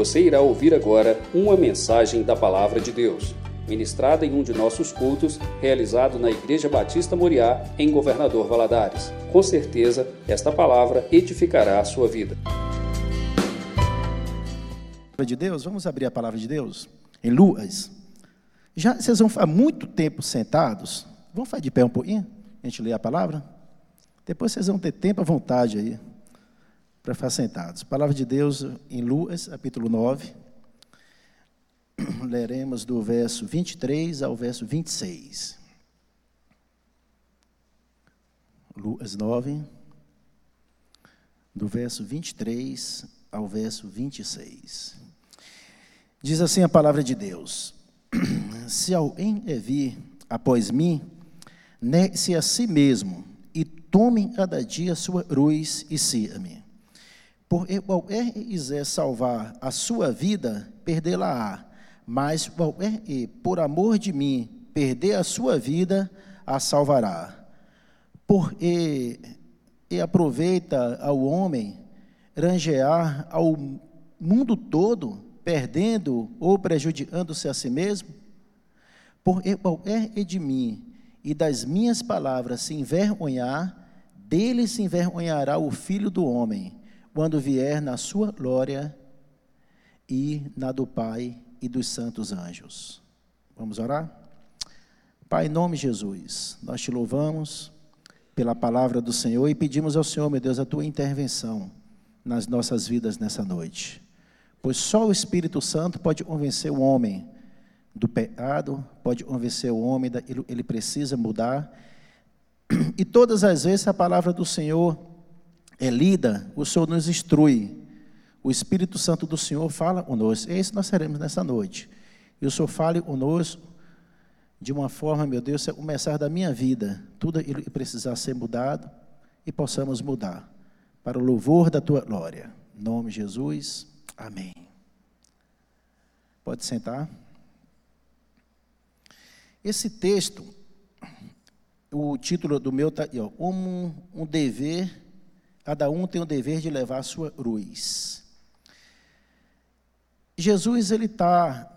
Você irá ouvir agora uma mensagem da Palavra de Deus, ministrada em um de nossos cultos, realizado na Igreja Batista Moriá, em Governador Valadares. Com certeza, esta palavra edificará a sua vida. de Deus, vamos abrir a palavra de Deus em Luas. Já vocês vão ficar muito tempo sentados. Vamos ficar de pé um pouquinho? A gente lê a palavra? Depois vocês vão ter tempo à vontade aí para ficar sentados. Palavra de Deus em Lucas, capítulo 9. Leremos do verso 23 ao verso 26. Lucas 9, do verso 23 ao verso 26. Diz assim a palavra de Deus: Se alguém é vir após mim, negue-se a si mesmo e tome cada dia sua cruz e siga-me. Por qualquer quiser salvar a sua vida, perdê-la-á. Mas qualquer e, por amor de mim, perder a sua vida, a salvará. Por e, aproveita ao homem rangear ao mundo todo, perdendo ou prejudicando-se a si mesmo? Por qualquer de mim e das minhas palavras se envergonhar, dele se envergonhará o filho do homem quando vier na sua glória e na do Pai e dos santos anjos. Vamos orar? Pai, em nome de Jesus, nós te louvamos pela palavra do Senhor e pedimos ao Senhor, meu Deus, a tua intervenção nas nossas vidas nessa noite. Pois só o Espírito Santo pode convencer o homem do pecado, pode convencer o homem, ele precisa mudar. E todas as vezes a palavra do Senhor é lida, o Senhor nos instrui. O Espírito Santo do Senhor fala conosco. É isso que nós seremos nessa noite. E o Senhor fale conosco de uma forma, meu Deus, é começar da minha vida. Tudo ele precisar ser mudado e possamos mudar. Para o louvor da tua glória. Em nome de Jesus. Amém. Pode sentar. Esse texto, o título do meu está um, um dever Cada um tem o dever de levar a sua cruz. Jesus ele está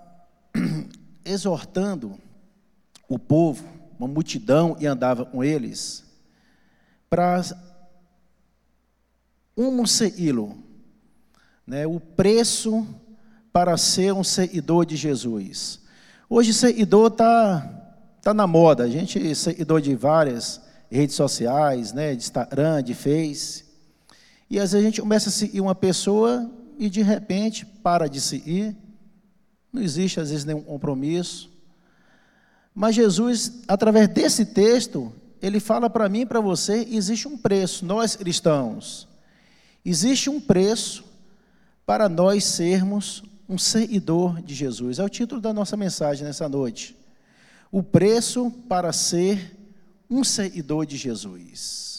exortando o povo, uma multidão e andava com eles para um seguilo, né? O preço para ser um seguidor de Jesus. Hoje seguidor está tá na moda. A gente seguidor de várias redes sociais, né? De Instagram, de Face. E às vezes a gente começa a seguir uma pessoa e de repente para de seguir. Não existe às vezes nenhum compromisso. Mas Jesus, através desse texto, ele fala para mim e para você: existe um preço, nós cristãos, existe um preço para nós sermos um seguidor de Jesus. É o título da nossa mensagem nessa noite. O preço para ser um seguidor de Jesus.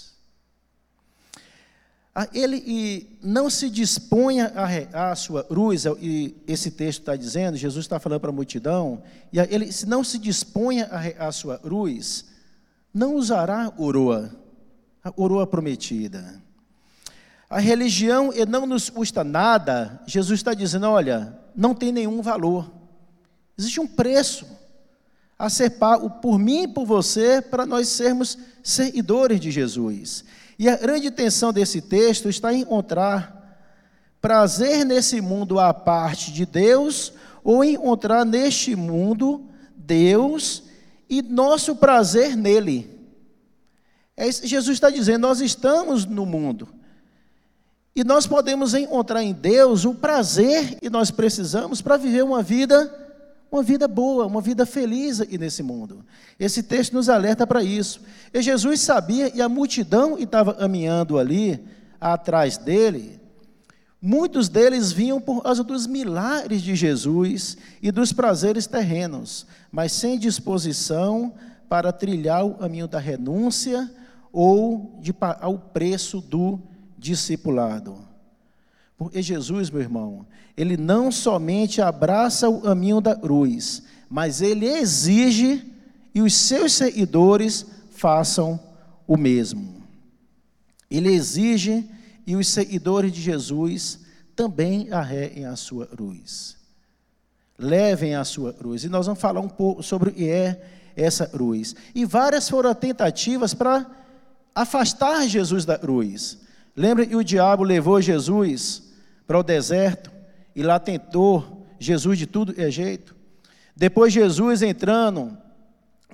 Ah, ele não se disponha a, a sua cruz, é e esse texto está dizendo, Jesus está falando para a multidão, e ele não se disponha a, a sua cruz, não usará oroa, a oroa prometida. A religião não nos custa nada, Jesus está dizendo, olha, não tem nenhum valor. Existe um preço a ser pago por mim e por você para nós sermos seguidores de Jesus. E a grande intenção desse texto está em encontrar prazer nesse mundo à parte de Deus, ou encontrar neste mundo Deus e nosso prazer nele. É Jesus está dizendo: nós estamos no mundo. E nós podemos encontrar em Deus o prazer que nós precisamos para viver uma vida uma vida boa, uma vida feliz aqui nesse mundo. Esse texto nos alerta para isso. E Jesus sabia, e a multidão estava caminhando ali, atrás dele, muitos deles vinham por causa dos milagres de Jesus e dos prazeres terrenos, mas sem disposição para trilhar o caminho da renúncia ou de pagar o preço do discipulado. Porque Jesus, meu irmão, ele não somente abraça o caminho da cruz, mas ele exige e os seus seguidores façam o mesmo. Ele exige e os seguidores de Jesus também arreem a sua cruz. Levem a sua cruz. E nós vamos falar um pouco sobre o que é essa cruz. E várias foram tentativas para afastar Jesus da cruz. Lembra que o diabo levou Jesus para o deserto e lá tentou Jesus de tudo é jeito. Depois Jesus entrando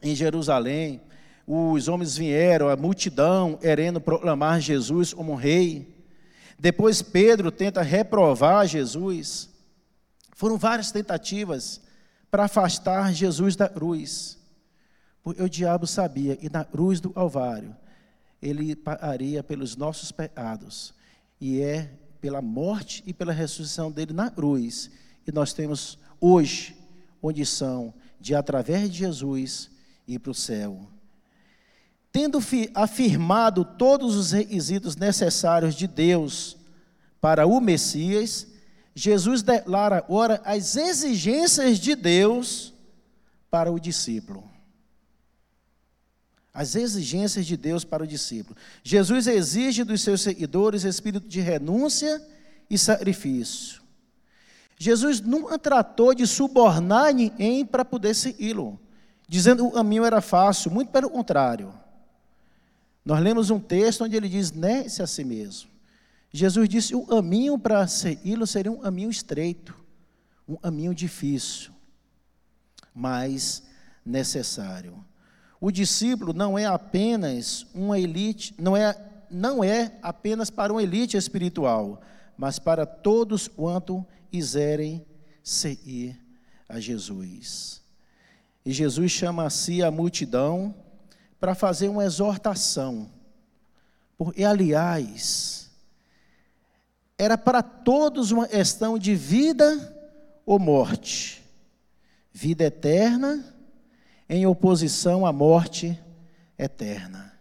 em Jerusalém, os homens vieram, a multidão querendo proclamar Jesus como rei. Depois Pedro tenta reprovar Jesus. Foram várias tentativas para afastar Jesus da cruz. Porque o diabo sabia que na cruz do Calvário ele pagaria pelos nossos pecados. E é pela morte e pela ressurreição dele na cruz. E nós temos hoje condição de, através de Jesus, ir para o céu. Tendo afirmado todos os requisitos necessários de Deus para o Messias, Jesus declara agora as exigências de Deus para o discípulo. As exigências de Deus para o discípulo. Jesus exige dos seus seguidores espírito de renúncia e sacrifício. Jesus nunca tratou de subornar ninguém para poder segui-lo, dizendo que o caminho era fácil, muito pelo contrário. Nós lemos um texto onde ele diz: negue-se a si mesmo. Jesus disse: o caminho para segui-lo seria um caminho estreito, um caminho difícil, mas necessário. O discípulo não é apenas uma elite, não é, não é apenas para uma elite espiritual, mas para todos quanto quiserem seguir a Jesus. E Jesus chama a si a multidão para fazer uma exortação. Porque, aliás, era para todos uma questão de vida ou morte. Vida eterna em oposição à morte eterna.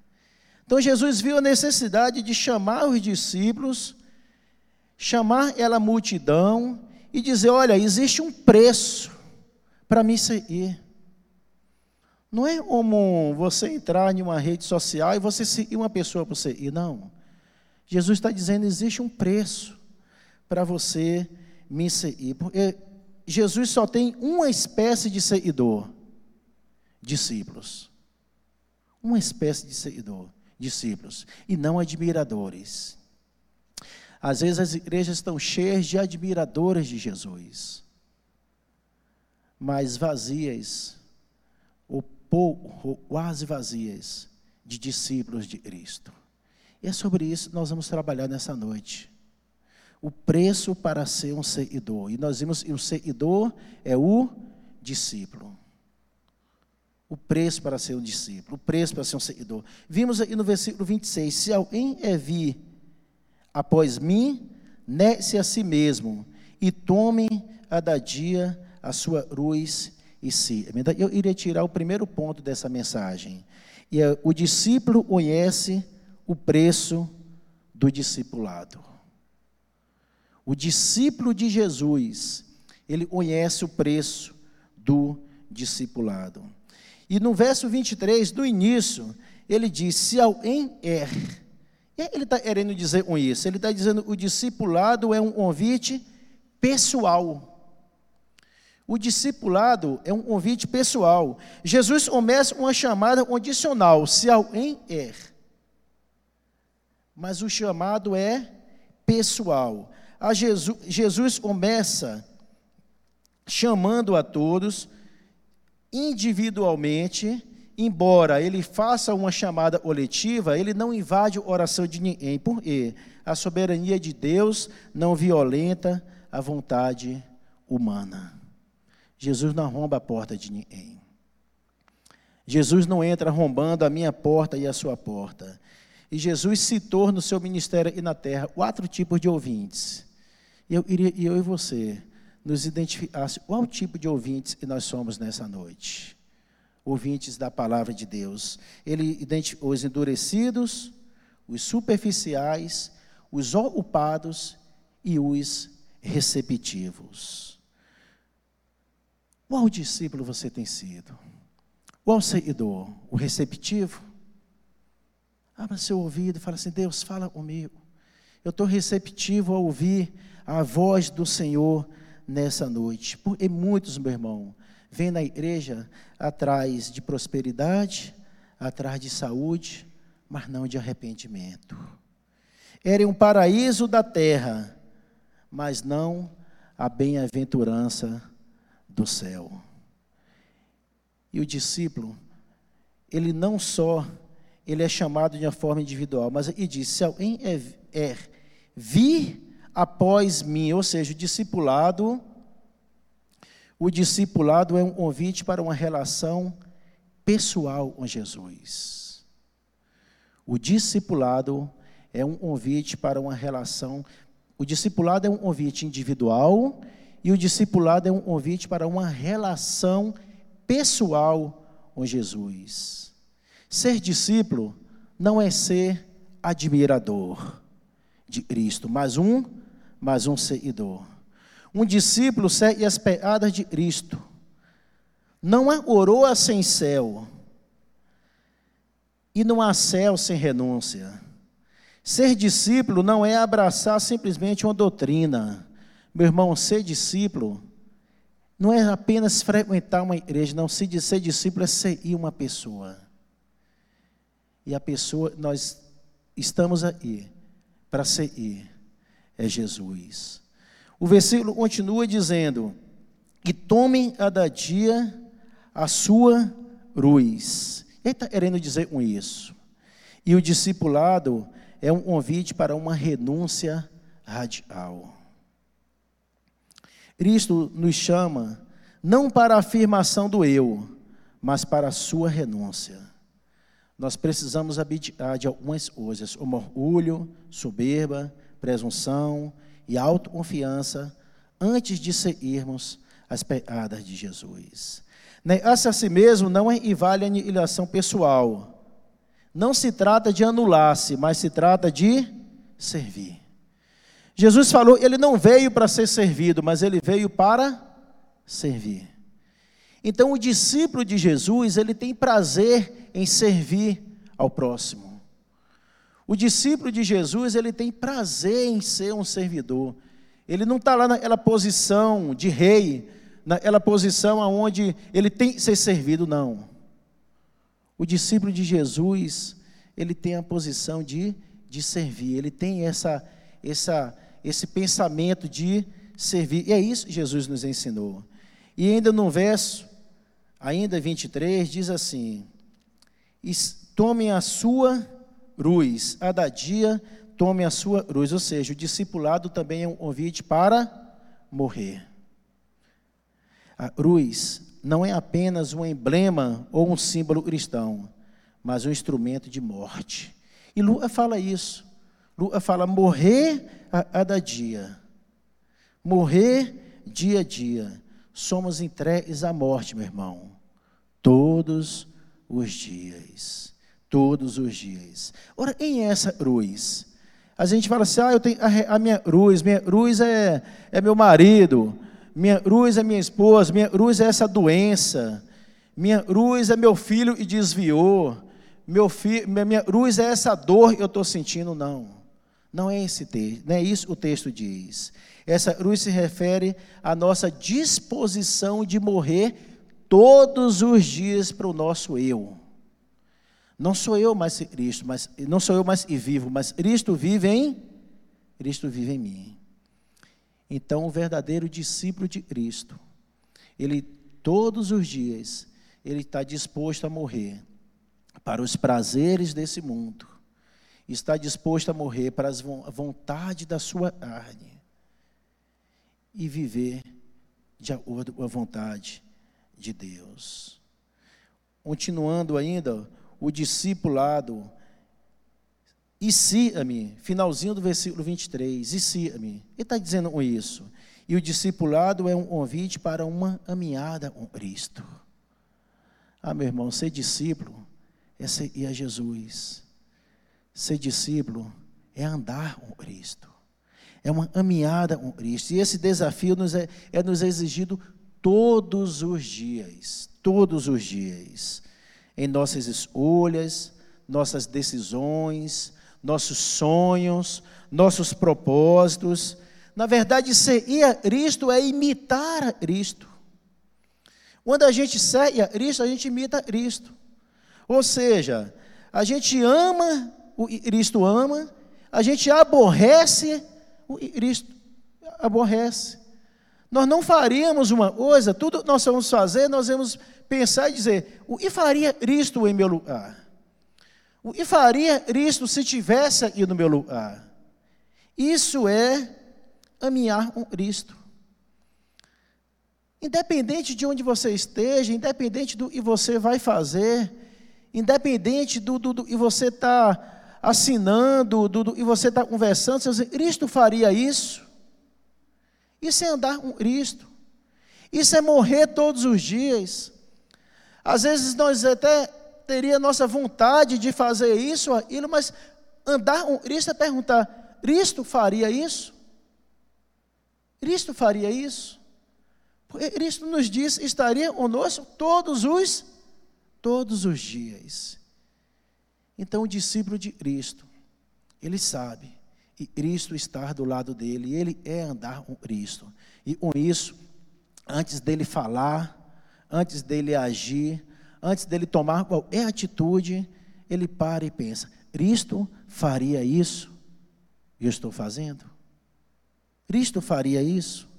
Então Jesus viu a necessidade de chamar os discípulos, chamar ela multidão e dizer: olha, existe um preço para me seguir. Não é como você entrar em uma rede social e você seguir uma pessoa para você ir, não. Jesus está dizendo: existe um preço para você me seguir. Porque Jesus só tem uma espécie de seguidor discípulos. Uma espécie de seguidor, discípulos, e não admiradores. Às vezes as igrejas estão cheias de admiradores de Jesus, mas vazias, ou pouco, ou quase vazias, de discípulos de Cristo. E é sobre isso que nós vamos trabalhar nessa noite. O preço para ser um seguidor. E nós vimos que o seguidor é o discípulo o preço para ser um discípulo, o preço para ser um seguidor. Vimos aí no versículo 26: Se alguém é vir após mim, negue-se a si mesmo e tome a da dia a sua cruz e si. Eu iria tirar o primeiro ponto dessa mensagem. E é, o discípulo conhece o preço do discipulado. O discípulo de Jesus, ele conhece o preço do discipulado. E no verso 23, do início, ele diz: Se alguém que ele está querendo dizer com isso? Ele está dizendo o discipulado é um convite pessoal. O discipulado é um convite pessoal. Jesus começa uma chamada condicional: se alguém é. Mas o chamado é pessoal. A Jesus, Jesus começa chamando a todos individualmente, embora ele faça uma chamada coletiva, ele não invade a oração de ninguém. Por quê? A soberania de Deus não violenta a vontade humana. Jesus não arromba a porta de ninguém. Jesus não entra arrombando a minha porta e a sua porta. E Jesus citou no seu ministério e na terra quatro tipos de ouvintes. E eu, eu e você nos identificasse qual tipo de ouvintes que nós somos nessa noite. Ouvintes da palavra de Deus. Ele identificou os endurecidos, os superficiais, os ocupados e os receptivos. Qual discípulo você tem sido? Qual seguidor? O receptivo? Abra seu ouvido e fala assim: Deus, fala comigo. Eu estou receptivo a ouvir a voz do Senhor nessa noite. Porque muitos, meu irmão, vêm na igreja atrás de prosperidade, atrás de saúde, mas não de arrependimento. Era um paraíso da terra, mas não a bem-aventurança do céu. E o discípulo, ele não só ele é chamado de uma forma individual, mas ele diz: se alguém é, é vir após mim, ou seja, o discipulado, o discipulado é um convite para uma relação pessoal com Jesus. O discipulado é um convite para uma relação. O discipulado é um convite individual e o discipulado é um convite para uma relação pessoal com Jesus. Ser discípulo não é ser admirador de Cristo, mas um, mas um seguidor. Um discípulo segue as pegadas de Cristo. Não há coroa sem céu. E não há céu sem renúncia. Ser discípulo não é abraçar simplesmente uma doutrina. Meu irmão, ser discípulo não é apenas frequentar uma igreja, não. Ser discípulo é seguir uma pessoa. E a pessoa, nós estamos aí para seguir, é Jesus. O versículo continua dizendo: E tomem cada dia a sua cruz. Ele está querendo dizer com isso. E o discipulado é um convite para uma renúncia radical. Cristo nos chama não para a afirmação do eu, mas para a sua renúncia. Nós precisamos abdicar de algumas coisas, como orgulho, soberba, presunção e autoconfiança, antes de seguirmos as pegadas de Jesus. Negar-se a si mesmo não equivale a aniquilação pessoal, não se trata de anular-se, mas se trata de servir. Jesus falou, ele não veio para ser servido, mas ele veio para servir. Então o discípulo de Jesus, ele tem prazer em servir ao próximo. O discípulo de Jesus, ele tem prazer em ser um servidor. Ele não está lá naquela posição de rei, naquela posição onde ele tem que ser servido, não. O discípulo de Jesus, ele tem a posição de, de servir, ele tem essa, essa, esse pensamento de servir. E é isso que Jesus nos ensinou. E ainda no verso, ainda 23, diz assim: Tomem a sua cruz, a da dia, tomem a sua cruz. Ou seja, o discipulado também é um convite para morrer. A cruz não é apenas um emblema ou um símbolo cristão, mas um instrumento de morte. E Lua fala isso. Lua fala morrer a cada dia. Morrer dia a dia. Somos entregues à morte, meu irmão. Todos os dias. Todos os dias. Ora, em essa cruz? A gente fala assim, ah, eu tenho a, a minha cruz, minha cruz é, é meu marido, minha cruz é minha esposa, minha cruz é essa doença, minha cruz é meu filho e desviou, meu fi, minha cruz é essa dor que eu estou sentindo, não. Não é esse texto, não é isso o texto diz. Essa cruz se refere à nossa disposição de morrer todos os dias para o nosso eu. Não sou eu mais Cristo, mas não sou eu mais e vivo, mas Cristo vive em Cristo vive em mim. Então, o verdadeiro discípulo de Cristo, ele todos os dias, ele está disposto a morrer para os prazeres desse mundo, está disposto a morrer para a vontade da sua carne e viver de acordo com a vontade de Deus. Continuando ainda, o discipulado e me finalzinho do versículo 23, e me Ele está dizendo com isso. E o discipulado é um convite para uma caminhada com Cristo. Ah, meu irmão, ser discípulo é seguir a Jesus. Ser discípulo é andar com Cristo. É uma caminhada com Cristo. E esse desafio nos é, é nos exigido todos os dias. Todos os dias. Em nossas escolhas, nossas decisões, nossos sonhos, nossos propósitos. Na verdade, seguir a Cristo é imitar a Cristo. Quando a gente segue a Cristo, a gente imita a Cristo. Ou seja, a gente ama, o Cristo ama, a gente aborrece, o Cristo aborrece. Nós não faríamos uma coisa, tudo nós vamos fazer, nós vamos pensar e dizer: o que faria Cristo em meu lugar? O que faria Cristo se tivesse aqui no meu lugar? Isso é caminhar com Cristo. Independente de onde você esteja, independente do que você vai fazer, independente do, do, do que você está assinando, do, do que você está conversando, você dizer, Cristo faria isso. Isso é andar com Cristo. Isso é morrer todos os dias. Às vezes nós até teria nossa vontade de fazer isso, aquilo, mas andar com Cristo é perguntar: Cristo faria isso? Cristo faria isso? Porque Cristo nos diz: estaria conosco todos os todos os dias. Então o discípulo de Cristo, ele sabe e Cristo estar do lado dele, ele é andar com Cristo. E com isso, antes dele falar, antes dele agir, antes dele tomar qualquer atitude, ele para e pensa: Cristo faria isso? E eu estou fazendo? Cristo faria isso?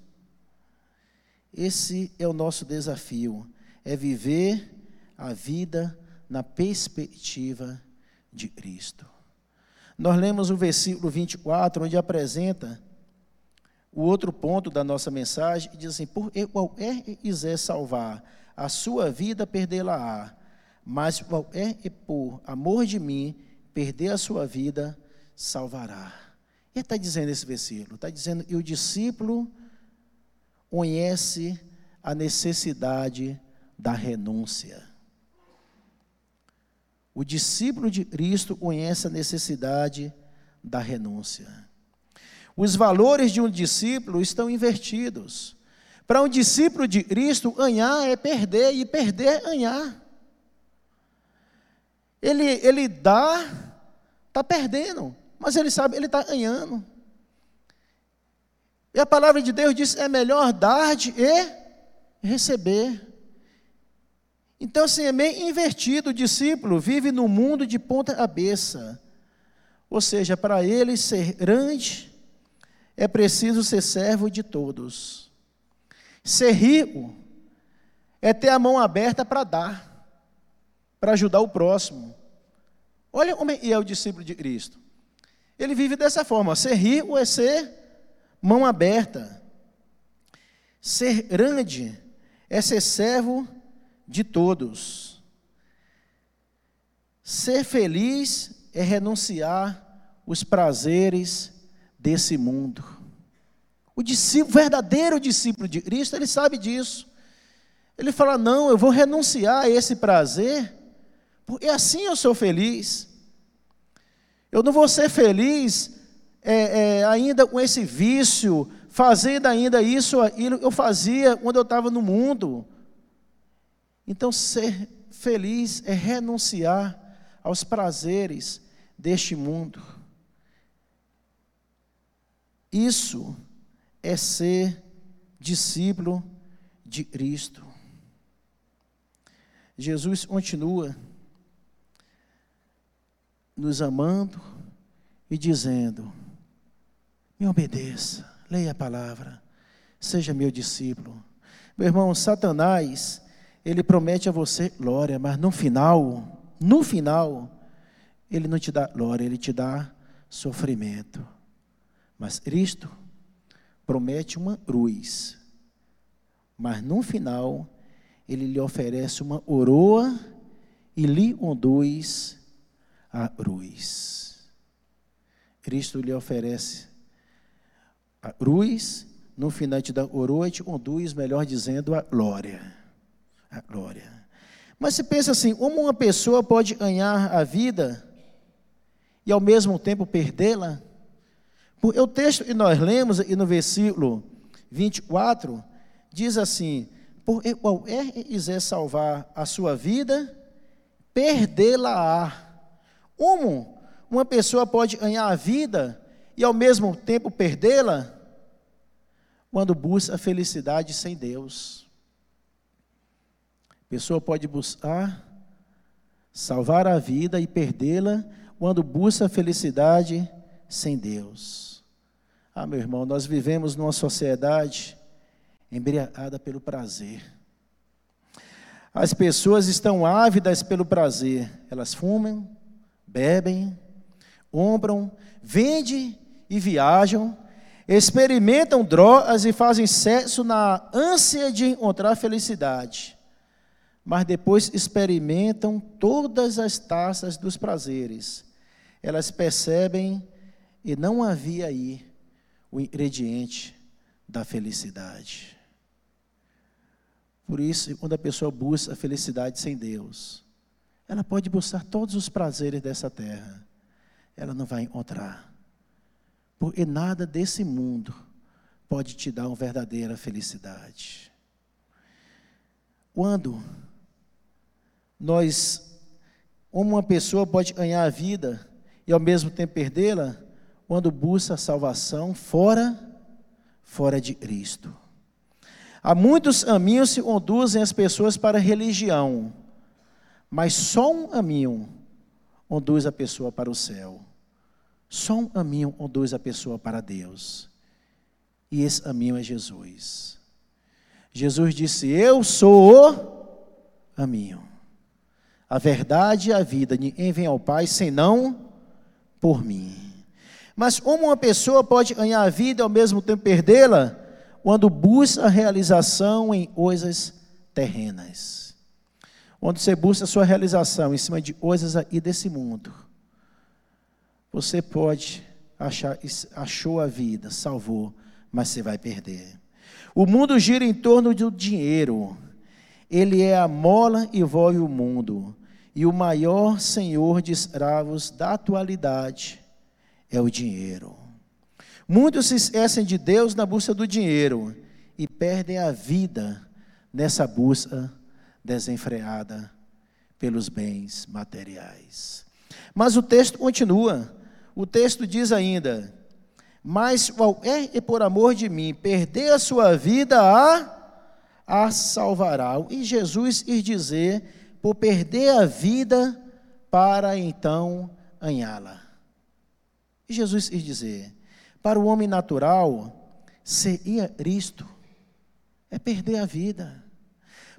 Esse é o nosso desafio, é viver a vida na perspectiva de Cristo. Nós lemos o versículo 24, onde apresenta o outro ponto da nossa mensagem, e diz assim: Por qualquer que quiser salvar a sua vida, perdê-la-á, mas qualquer que por amor de mim perder a sua vida, salvará. E está dizendo esse versículo? Está dizendo que o discípulo conhece a necessidade da renúncia. O discípulo de Cristo conhece a necessidade da renúncia. Os valores de um discípulo estão invertidos. Para um discípulo de Cristo, ganhar é perder, e perder é ganhar. Ele, ele dá, está perdendo, mas ele sabe, ele está ganhando. E a palavra de Deus diz: é melhor dar e receber. Então, assim, é meio invertido. O discípulo vive no mundo de ponta cabeça. Ou seja, para ele ser grande, é preciso ser servo de todos. Ser rico é ter a mão aberta para dar, para ajudar o próximo. Olha como é o discípulo de Cristo. Ele vive dessa forma. Ser rico é ser mão aberta. Ser grande é ser servo de todos. Ser feliz é renunciar os prazeres desse mundo. O discípulo, verdadeiro discípulo de Cristo, ele sabe disso. Ele fala: Não, eu vou renunciar a esse prazer, porque assim eu sou feliz. Eu não vou ser feliz é, é, ainda com esse vício, fazendo ainda isso, aquilo que eu fazia quando eu estava no mundo. Então, ser feliz é renunciar aos prazeres deste mundo. Isso é ser discípulo de Cristo. Jesus continua nos amando e dizendo: Me obedeça, leia a palavra, seja meu discípulo. Meu irmão, Satanás ele promete a você glória, mas no final, no final, ele não te dá glória, ele te dá sofrimento. Mas Cristo promete uma cruz, mas no final, ele lhe oferece uma coroa e lhe conduz à cruz. Cristo lhe oferece a cruz, no final te dá a coroa e te conduz, melhor dizendo, a glória a glória. Mas se pensa assim, como uma pessoa pode ganhar a vida e ao mesmo tempo perdê-la? O texto que nós lemos aqui no versículo 24 diz assim: Por qualquer que quiser salvar a sua vida, perdê-la-á. Como uma pessoa pode ganhar a vida e ao mesmo tempo perdê-la? quando busca a felicidade sem Deus. Pessoa pode buscar salvar a vida e perdê-la quando busca a felicidade sem Deus. Ah, meu irmão, nós vivemos numa sociedade embriagada pelo prazer. As pessoas estão ávidas pelo prazer. Elas fumam, bebem, ombram, vendem e viajam, experimentam drogas e fazem sexo na ânsia de encontrar felicidade. Mas depois experimentam todas as taças dos prazeres. Elas percebem e não havia aí o ingrediente da felicidade. Por isso, quando a pessoa busca a felicidade sem Deus, ela pode buscar todos os prazeres dessa terra, ela não vai encontrar. Porque nada desse mundo pode te dar uma verdadeira felicidade. Quando nós, uma pessoa pode ganhar a vida e ao mesmo tempo perdê-la, quando busca a salvação fora, fora de Cristo. Há muitos caminhos que conduzem as pessoas para a religião, mas só um caminho conduz a pessoa para o céu. Só um caminho conduz a pessoa para Deus. E esse caminho é Jesus. Jesus disse: Eu sou o caminho, a verdade e a vida. Ninguém vem ao Pai senão por mim. Mas como uma pessoa pode ganhar a vida e ao mesmo tempo perdê-la? quando busca realização em coisas terrenas. Quando você busca a sua realização em cima de coisas aí desse mundo, você pode achar, achou a vida, salvou, mas você vai perder. O mundo gira em torno do dinheiro. Ele é a mola e envolve o mundo. E o maior senhor de escravos da atualidade é o dinheiro. Muitos se esquecem de Deus na busca do dinheiro e perdem a vida nessa busca desenfreada pelos bens materiais. Mas o texto continua. O texto diz ainda: Mas qualquer é por amor de mim perder a sua vida, a, a salvará. E Jesus ir dizer: por perder a vida para então ganhá-la. E Jesus ir dizer: para o homem natural, seria Cristo é perder a vida.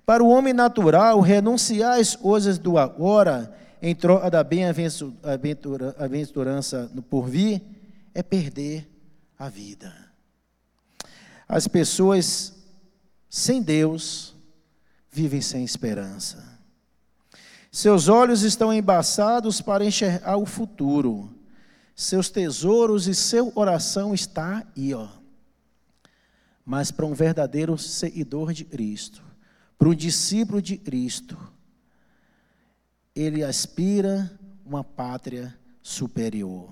Para o homem natural, renunciar às coisas do agora em troca da bem-aventurança no porvir é perder a vida. As pessoas sem Deus vivem sem esperança. Seus olhos estão embaçados para enxergar o futuro seus tesouros e seu oração está aí, ó. Mas para um verdadeiro seguidor de Cristo, para um discípulo de Cristo, ele aspira uma pátria superior.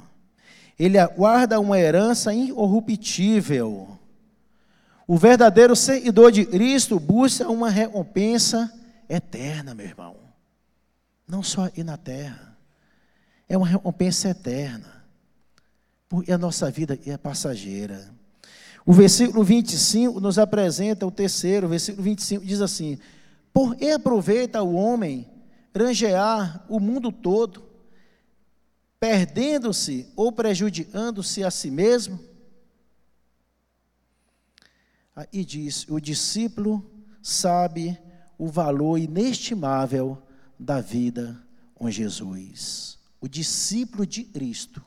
Ele aguarda uma herança incorruptível. O verdadeiro seguidor de Cristo busca uma recompensa eterna, meu irmão. Não só aqui na terra. É uma recompensa eterna porque a nossa vida é passageira. O versículo 25 nos apresenta o terceiro, o versículo 25 diz assim: Por que aproveita o homem granjear o mundo todo, perdendo-se ou prejudicando-se a si mesmo? E diz: O discípulo sabe o valor inestimável da vida com Jesus. O discípulo de Cristo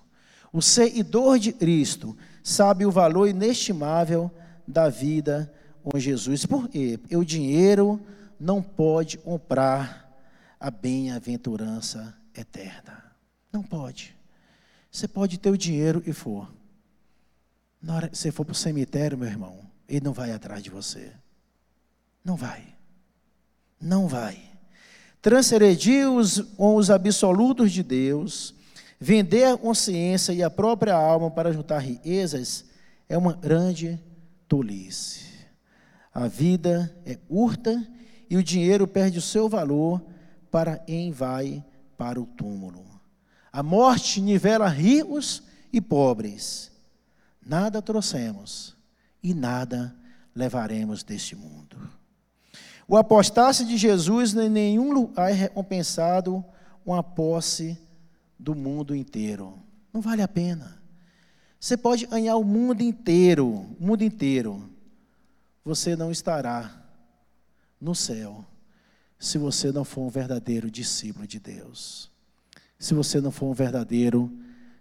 o seguidor de Cristo sabe o valor inestimável da vida com Jesus. Por quê? Porque o dinheiro não pode comprar a bem-aventurança eterna. Não pode. Você pode ter o dinheiro e for. Na hora que você for para o cemitério, meu irmão, ele não vai atrás de você. Não vai. Não vai. Transgredir os, os absolutos de Deus Vender a consciência e a própria alma para juntar riquezas é uma grande tolice. A vida é curta e o dinheiro perde o seu valor para quem vai para o túmulo. A morte nivela ricos e pobres. Nada trouxemos e nada levaremos deste mundo. O apostácio de Jesus em nenhum lugar é recompensado uma posse do mundo inteiro. Não vale a pena. Você pode ganhar o mundo inteiro, o mundo inteiro. Você não estará no céu se você não for um verdadeiro discípulo de Deus. Se você não for um verdadeiro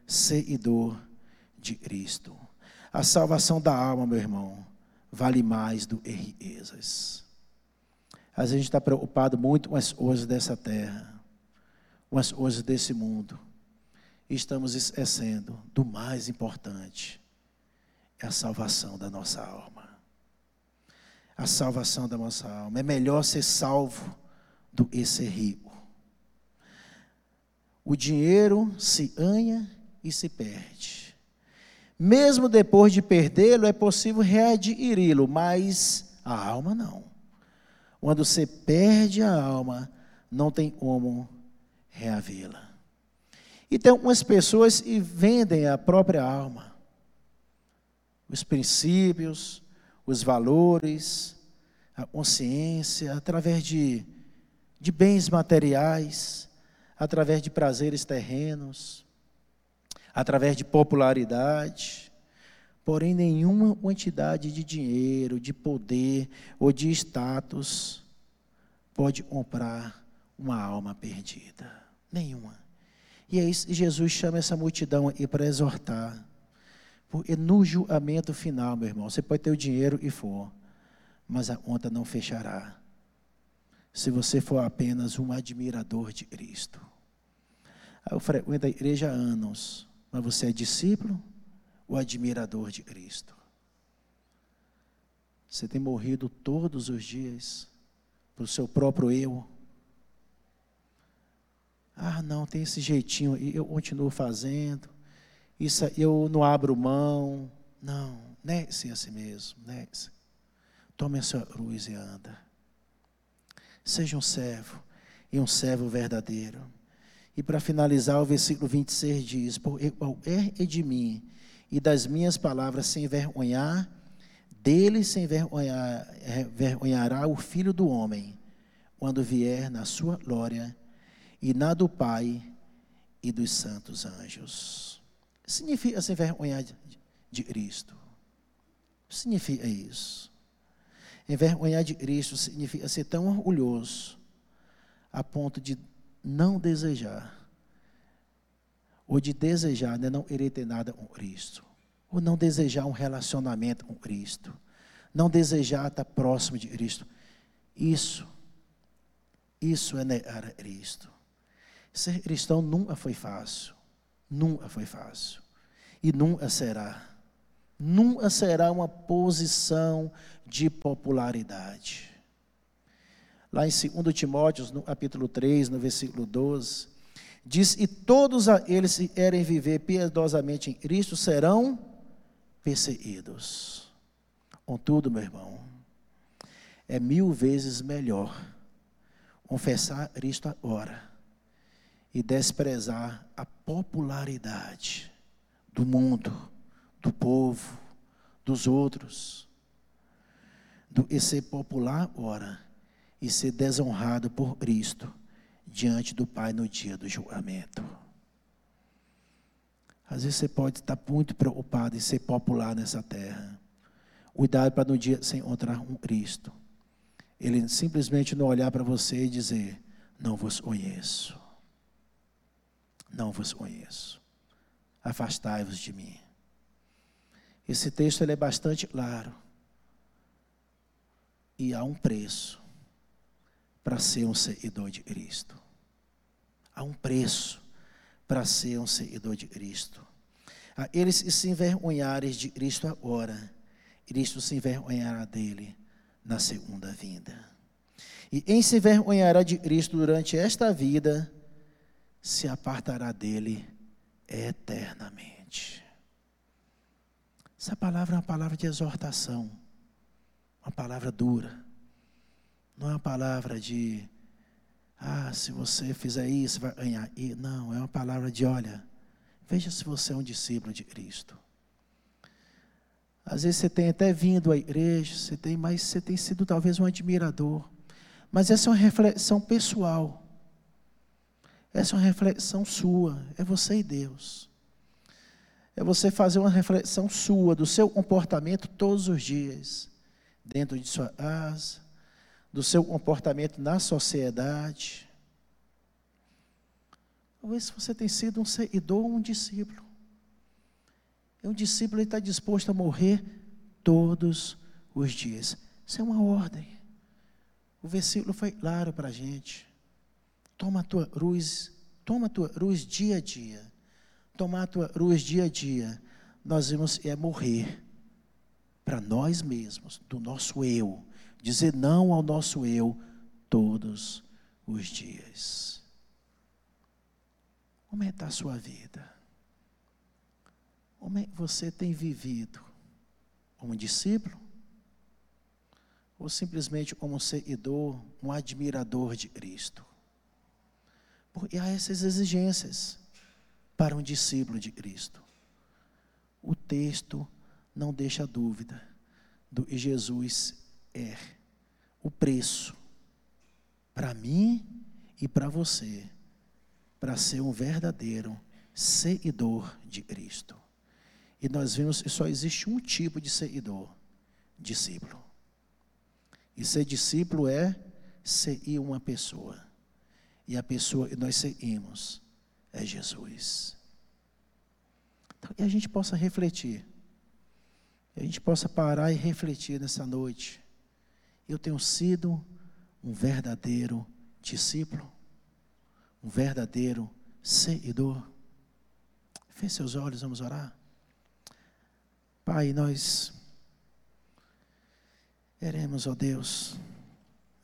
seguidor de Cristo. A salvação da alma, meu irmão, vale mais do que riquezas. Às vezes a gente está preocupado muito com as coisas dessa terra, com as coisas desse mundo. E estamos esquecendo do mais importante: é a salvação da nossa alma. A salvação da nossa alma. É melhor ser salvo do que ser rico. O dinheiro se ganha e se perde. Mesmo depois de perdê-lo, é possível readquiri-lo, mas a alma não. Quando você perde a alma, não tem como reavê-la. E tem algumas pessoas que vendem a própria alma, os princípios, os valores, a consciência, através de, de bens materiais, através de prazeres terrenos, através de popularidade, porém nenhuma quantidade de dinheiro, de poder ou de status pode comprar uma alma perdida. Nenhuma. E é isso, Jesus chama essa multidão aí para exortar. Porque no julgamento final, meu irmão, você pode ter o dinheiro e for, mas a conta não fechará. Se você for apenas um admirador de Cristo. Eu frequento a igreja há anos. Mas você é discípulo ou admirador de Cristo? Você tem morrido todos os dias para o seu próprio eu? Ah, não, tem esse jeitinho, eu continuo fazendo. Isso eu não abro mão. Não, negue-se a si mesmo, negue-se. Tome a sua cruz e anda. Seja um servo, e um servo verdadeiro. E para finalizar, o versículo 26 diz: Por qualquer é de mim e das minhas palavras sem envergonhar, dele sem envergonhar, envergonhará o filho do homem, quando vier na sua glória e na do Pai e dos santos anjos. Significa se envergonhar de, de Cristo. Significa isso. Envergonhar de Cristo significa ser tão orgulhoso a ponto de não desejar, ou de desejar, né, não querer ter nada com Cristo, ou não desejar um relacionamento com Cristo, não desejar estar próximo de Cristo. Isso, isso é negar a Cristo. Ser cristão nunca foi fácil, nunca foi fácil, e nunca será. Nunca será uma posição de popularidade. Lá em 2 Timóteo, no capítulo 3, no versículo 12, diz: E todos eles que querem viver piedosamente em Cristo serão perseguidos. Contudo, meu irmão, é mil vezes melhor confessar Cristo agora e desprezar a popularidade do mundo, do povo, dos outros, do e ser popular ora e ser desonrado por Cristo diante do Pai no dia do julgamento. Às vezes você pode estar muito preocupado em ser popular nessa terra. Cuidado para no dia se encontrar um Cristo. Ele simplesmente não olhar para você e dizer: Não vos conheço. Não vos conheço. Afastai-vos de mim. Esse texto ele é bastante claro. E há um preço para ser um seguidor de Cristo. Há um preço para ser um seguidor de Cristo. A eles se envergonharem de Cristo agora, Cristo se envergonhará dele na segunda vinda. E em se envergonhará de Cristo durante esta vida, se apartará dele eternamente. Essa palavra é uma palavra de exortação, uma palavra dura. Não é uma palavra de, ah, se você fizer isso, vai ganhar. E, não, é uma palavra de, olha, veja se você é um discípulo de Cristo. Às vezes você tem até vindo à igreja, você tem, mas você tem sido talvez um admirador. Mas essa é uma reflexão pessoal. Essa é uma reflexão sua, é você e Deus. É você fazer uma reflexão sua do seu comportamento todos os dias, dentro de sua casa, do seu comportamento na sociedade. Talvez você tenha sido um seguidor ou um discípulo. É um discípulo está disposto a morrer todos os dias. Isso é uma ordem. O versículo foi claro para a gente. Toma a tua cruz, toma a tua cruz dia a dia. Tomar a tua cruz dia a dia. Nós vamos é morrer para nós mesmos, do nosso eu. Dizer não ao nosso eu todos os dias. Como é está a sua vida? Como é que você tem vivido? Como discípulo? Ou simplesmente como um seguidor, um admirador de Cristo? Porque há essas exigências para um discípulo de Cristo. O texto não deixa dúvida do que Jesus é. O preço para mim e para você, para ser um verdadeiro seguidor de Cristo. E nós vemos que só existe um tipo de seguidor: discípulo. E ser discípulo é seguir uma pessoa. E a pessoa que nós seguimos é Jesus. Então, e a gente possa refletir. E a gente possa parar e refletir nessa noite. Eu tenho sido um verdadeiro discípulo, um verdadeiro seguidor. Feche seus olhos, vamos orar. Pai, nós queremos, ó Deus,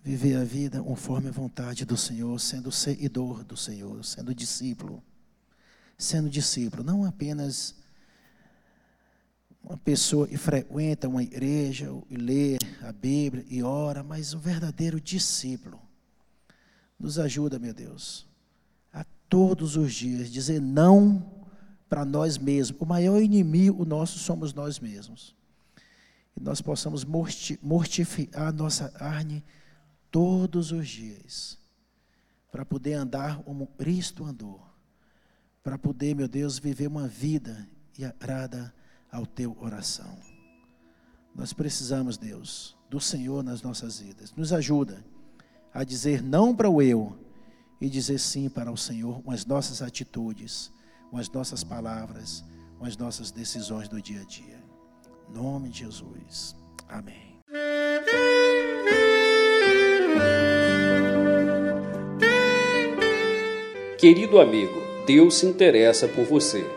viver a vida conforme a vontade do Senhor, sendo seguidor do Senhor, sendo discípulo. Sendo discípulo, não apenas uma pessoa que frequenta uma igreja, e lê a Bíblia e ora, mas um verdadeiro discípulo. Nos ajuda, meu Deus, a todos os dias dizer não para nós mesmos. O maior inimigo nosso somos nós mesmos. E nós possamos mortificar a nossa carne todos os dias, para poder andar como Cristo andou, para poder, meu Deus, viver uma vida e agrada ao teu oração. Nós precisamos, Deus, do Senhor nas nossas vidas. Nos ajuda a dizer não para o eu e dizer sim para o Senhor com as nossas atitudes com as nossas palavras, com as nossas decisões do dia a dia. Em nome de Jesus. Amém. Querido amigo, Deus se interessa por você.